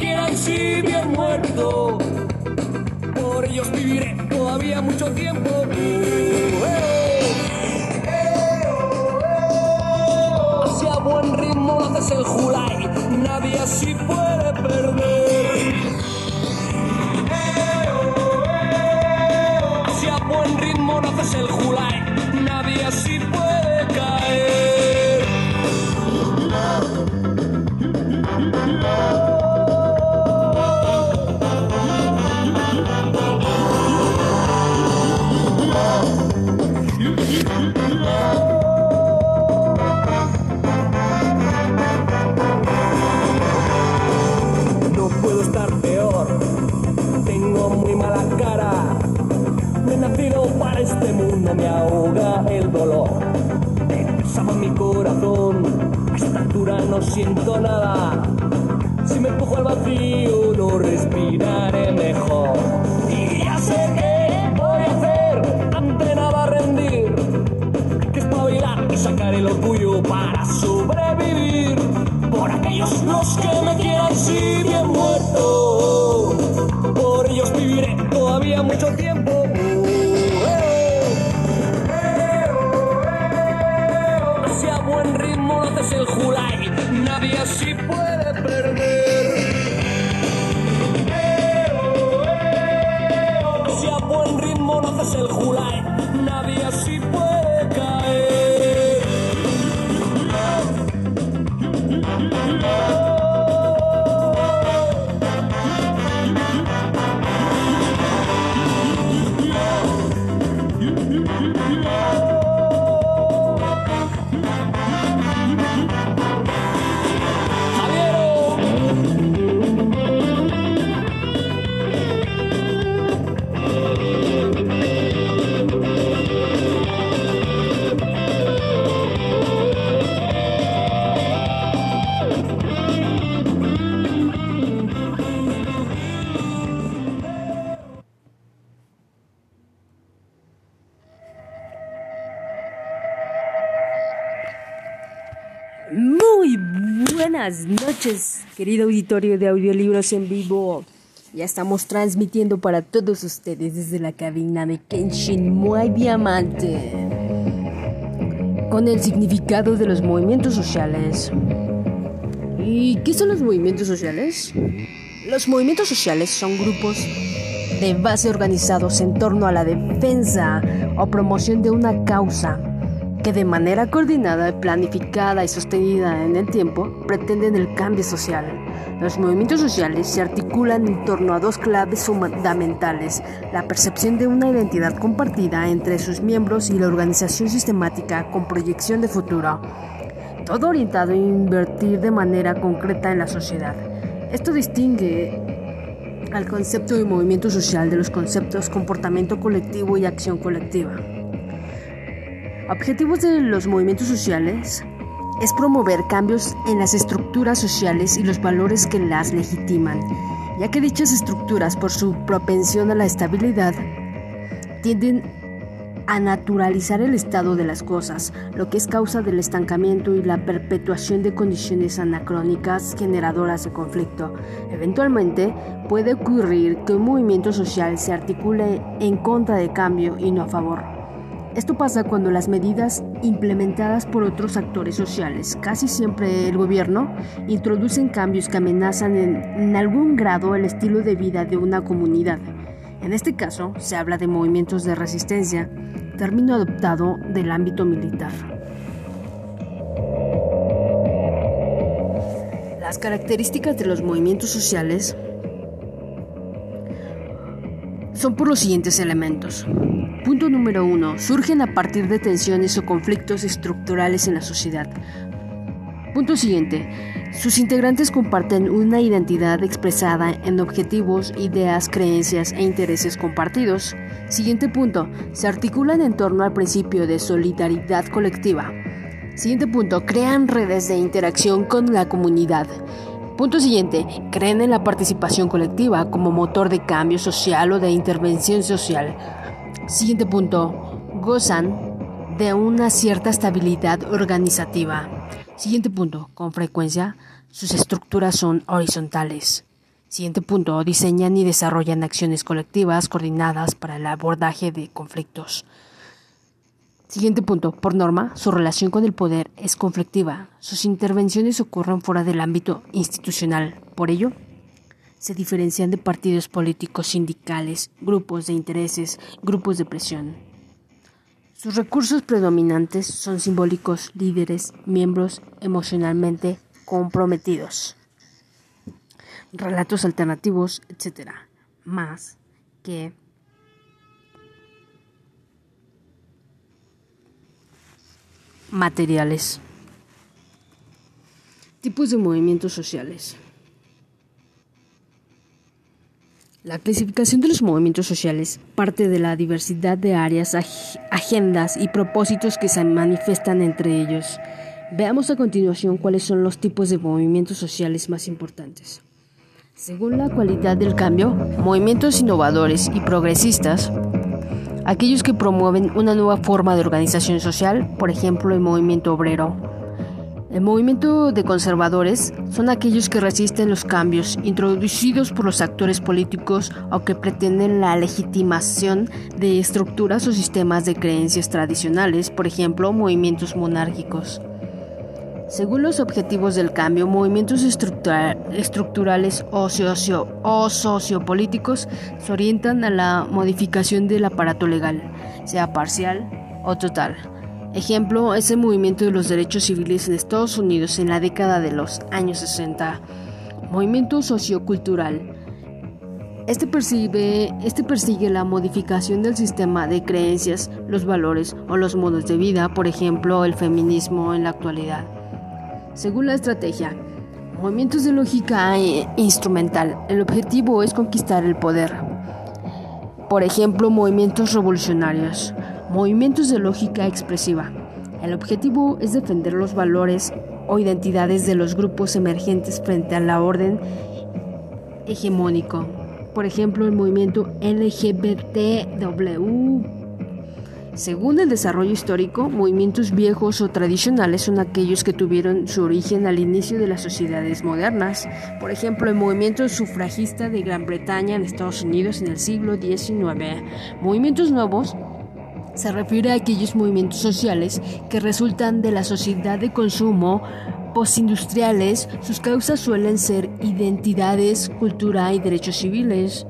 quieran si bien muerto. Por ellos viviré todavía mucho tiempo. Hacia buen ritmo haces el Julai nadie así puede perder. Hacia buen ritmo haces el Julai nadie así puede caer me ahoga el dolor. Pesaba mi corazón, a esta altura no siento nada. Si me empujo al vacío, no respiraré mejor. Y ya sé qué voy a hacer ante nada rendir. Hay que espabilar y sacar el orgullo para sobrevivir. Por aquellos los que me quieran si bien muerto. Por ellos viviré todavía mucho tiempo. Haces el Julai. Nadie así puede perder. Hacia buen ritmo no haces el Julai. Buenas noches, querido auditorio de audiolibros en vivo. Ya estamos transmitiendo para todos ustedes desde la cabina de Kenshin Muay Diamante con el significado de los movimientos sociales. ¿Y qué son los movimientos sociales? Los movimientos sociales son grupos de base organizados en torno a la defensa o promoción de una causa que de manera coordinada, planificada y sostenida en el tiempo pretenden el cambio social. Los movimientos sociales se articulan en torno a dos claves fundamentales, la percepción de una identidad compartida entre sus miembros y la organización sistemática con proyección de futuro, todo orientado a invertir de manera concreta en la sociedad. Esto distingue al concepto de movimiento social de los conceptos comportamiento colectivo y acción colectiva. Objetivos de los movimientos sociales es promover cambios en las estructuras sociales y los valores que las legitiman, ya que dichas estructuras, por su propensión a la estabilidad, tienden a naturalizar el estado de las cosas, lo que es causa del estancamiento y la perpetuación de condiciones anacrónicas generadoras de conflicto. Eventualmente, puede ocurrir que un movimiento social se articule en contra de cambio y no a favor. Esto pasa cuando las medidas implementadas por otros actores sociales, casi siempre el gobierno, introducen cambios que amenazan en, algún grado el estilo de vida de una comunidad. En este caso, se habla de movimientos de resistencia, término adoptado del ámbito militar. Las características de los movimientos sociales son por los siguientes elementos. Punto número uno. Surgen a partir de tensiones o conflictos estructurales en la sociedad. Punto siguiente. Sus integrantes comparten una identidad expresada en objetivos, ideas, creencias e intereses compartidos. Siguiente punto. Se articulan en torno al principio de solidaridad colectiva. Siguiente punto. Crean redes de interacción con la comunidad. Punto siguiente. Creen en la participación colectiva como motor de cambio social o de intervención social. Siguiente punto. Gozan de una cierta estabilidad organizativa. Siguiente punto. Con frecuencia, sus estructuras son horizontales. Siguiente punto. Diseñan y desarrollan acciones colectivas coordinadas para el abordaje de conflictos. Siguiente punto. Por norma, su relación con el poder es conflictiva. Sus intervenciones ocurren fuera del ámbito institucional. Por ello, se diferencian de partidos políticos, sindicales, grupos de intereses, grupos de presión. Sus recursos predominantes son simbólicos, líderes, miembros emocionalmente comprometidos, relatos alternativos, etc. Más que materiales. Tipos de movimientos sociales. La clasificación de los movimientos sociales parte de la diversidad de áreas, agendas y propósitos que se manifiestan entre ellos. Veamos a continuación cuáles son los tipos de movimientos sociales más importantes. Según la cualidad del cambio, movimientos innovadores y progresistas, aquellos que promueven una nueva forma de organización social, por ejemplo el movimiento obrero, el movimiento de conservadores son aquellos que resisten los cambios introducidos por los actores políticos o que pretenden la legitimación de estructuras o sistemas de creencias tradicionales, por ejemplo, movimientos monárquicos. Según los objetivos del cambio, movimientos estructurales o, sociopolíticos se orientan a la modificación del aparato legal, sea parcial o total Ejemplo es el movimiento de los derechos civiles en Estados Unidos en la década de los años 60. Movimiento sociocultural. Este este persigue la modificación del sistema de creencias, los valores o los modos de vida, por ejemplo, el feminismo en la actualidad. Según la estrategia, movimientos de lógica instrumental, el objetivo es conquistar el poder. Por ejemplo, movimientos revolucionarios. Movimientos de lógica expresiva. El objetivo es defender los valores o identidades de los grupos emergentes frente a la orden hegemónico. Por ejemplo, el movimiento LGBTW. Según el desarrollo histórico, movimientos viejos o tradicionales son aquellos que tuvieron su origen al inicio de las sociedades modernas. Por ejemplo, el movimiento sufragista de Gran Bretaña en Estados Unidos en el siglo XIX. Movimientos nuevos se refiere a aquellos movimientos sociales que resultan de la sociedad de consumo postindustriales. Sus causas suelen ser identidades, cultura y derechos civiles.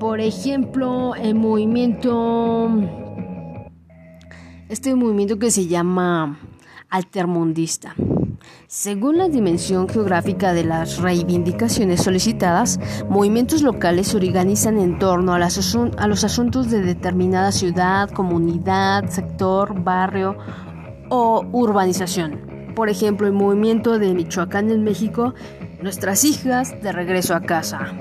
Por ejemplo, el movimiento, este movimiento que se llama altermundista. Según la dimensión geográfica de las reivindicaciones solicitadas, movimientos locales se organizan en torno a, los asuntos de determinada ciudad, comunidad, sector, barrio o urbanización. Por ejemplo, el movimiento de Michoacán en México, Nuestras hijas de regreso a casa.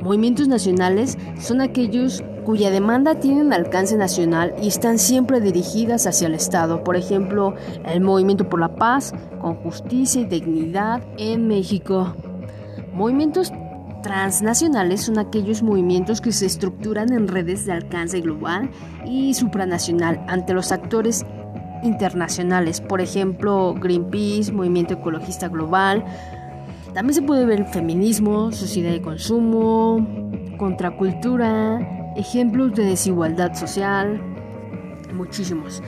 Movimientos nacionales son aquellos cuya demanda tiene un alcance nacional y están siempre dirigidas hacia el Estado. Por ejemplo, el Movimiento por la Paz, con justicia y dignidad en México. Movimientos transnacionales son aquellos movimientos que se estructuran en redes de alcance global y supranacional ante los actores internacionales, por ejemplo, Greenpeace, Movimiento Ecologista Global. También se puede ver feminismo, sociedad de consumo, contracultura, ejemplos de desigualdad social, muchísimos.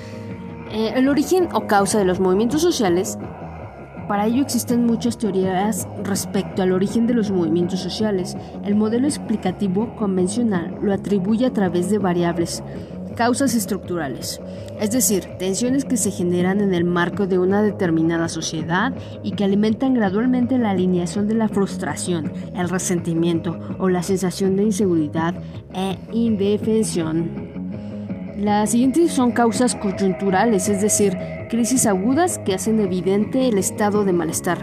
Eh, el origen o causa de los movimientos sociales, para ello existen muchas teorías respecto al origen de los movimientos sociales. El modelo explicativo convencional lo atribuye a través de variables Causas estructurales, es decir, tensiones que se generan en el marco de una determinada sociedad y que alimentan gradualmente la alineación de la frustración, el resentimiento o la sensación de inseguridad e indefensión. Las siguientes son causas coyunturales, es decir, crisis agudas que hacen evidente el estado de malestar.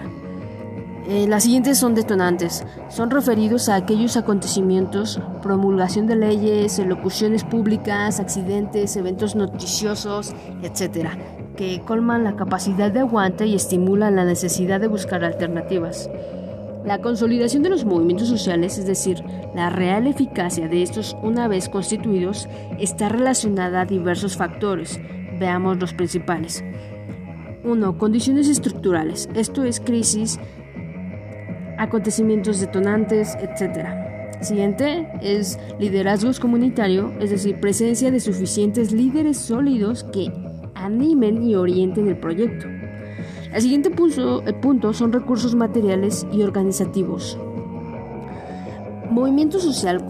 Eh, las siguientes son detonantes. Son referidos a aquellos acontecimientos, promulgación de leyes, elocuciones públicas, accidentes, eventos noticiosos, etc., que colman la capacidad de aguante y estimulan la necesidad de buscar alternativas. La consolidación de los movimientos sociales, es decir, la real eficacia de estos una vez constituidos, está relacionada a diversos factores. Veamos los principales. 1. Condiciones estructurales, esto es crisis, acontecimientos detonantes, etc. Siguiente es liderazgos comunitario, es decir, presencia de suficientes líderes sólidos que animen y orienten el proyecto. El siguiente punto, el punto son recursos materiales y organizativos. Movimiento social,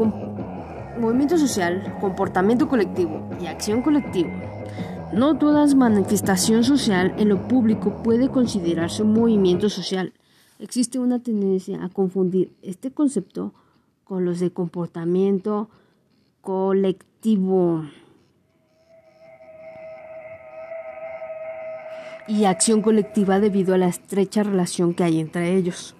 movimiento social, comportamiento colectivo y acción colectiva. No toda manifestación social en lo público puede considerarse un movimiento social. Existe una tendencia a confundir este concepto con los de comportamiento colectivo. Y acción colectiva debido a la estrecha relación que hay entre ellos.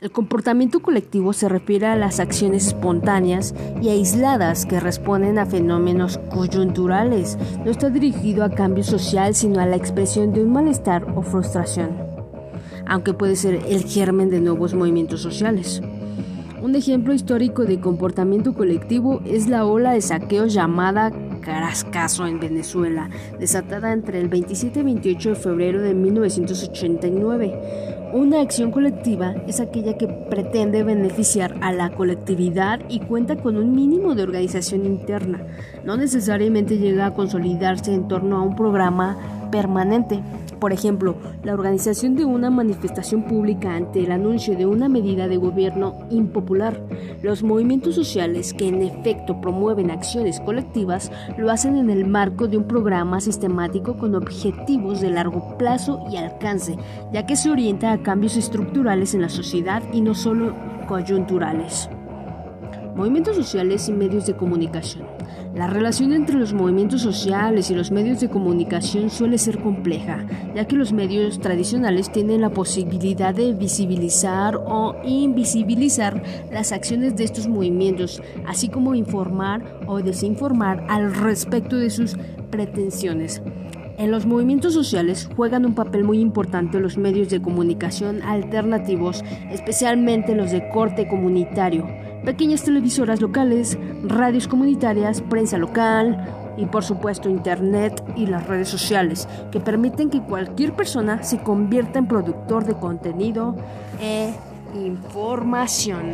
El comportamiento colectivo se refiere a las acciones espontáneas y aisladas que responden a fenómenos coyunturales. No está dirigido a cambio social, sino a la expresión de un malestar o frustración, aunque puede ser el germen de nuevos movimientos sociales. Un ejemplo histórico de comportamiento colectivo es la ola de saqueo llamada Carascaso en Venezuela, desatada entre el 27 y 28 de febrero de 1989. Una acción colectiva es aquella que pretende beneficiar a la colectividad y cuenta con un mínimo de organización interna. No necesariamente llega a consolidarse en torno a un programa permanente. Por ejemplo, la organización de una manifestación pública ante el anuncio de una medida de gobierno impopular. Los movimientos sociales que en efecto promueven acciones colectivas lo hacen en el marco de un programa sistemático con objetivos de largo plazo y alcance, ya que se orienta a cambios estructurales en la sociedad y no solo coyunturales. Movimientos sociales y medios de comunicación. La relación entre los movimientos sociales y los medios de comunicación suele ser compleja, ya que los medios tradicionales tienen la posibilidad de visibilizar o invisibilizar las acciones de estos movimientos, así como informar o desinformar al respecto de sus pretensiones. En los movimientos sociales juegan un papel muy importante los medios de comunicación alternativos, especialmente los de corte comunitario pequeñas televisoras locales, radios comunitarias, prensa local y por supuesto Internet y las redes sociales, que permiten que cualquier persona se convierta en productor de contenido e información.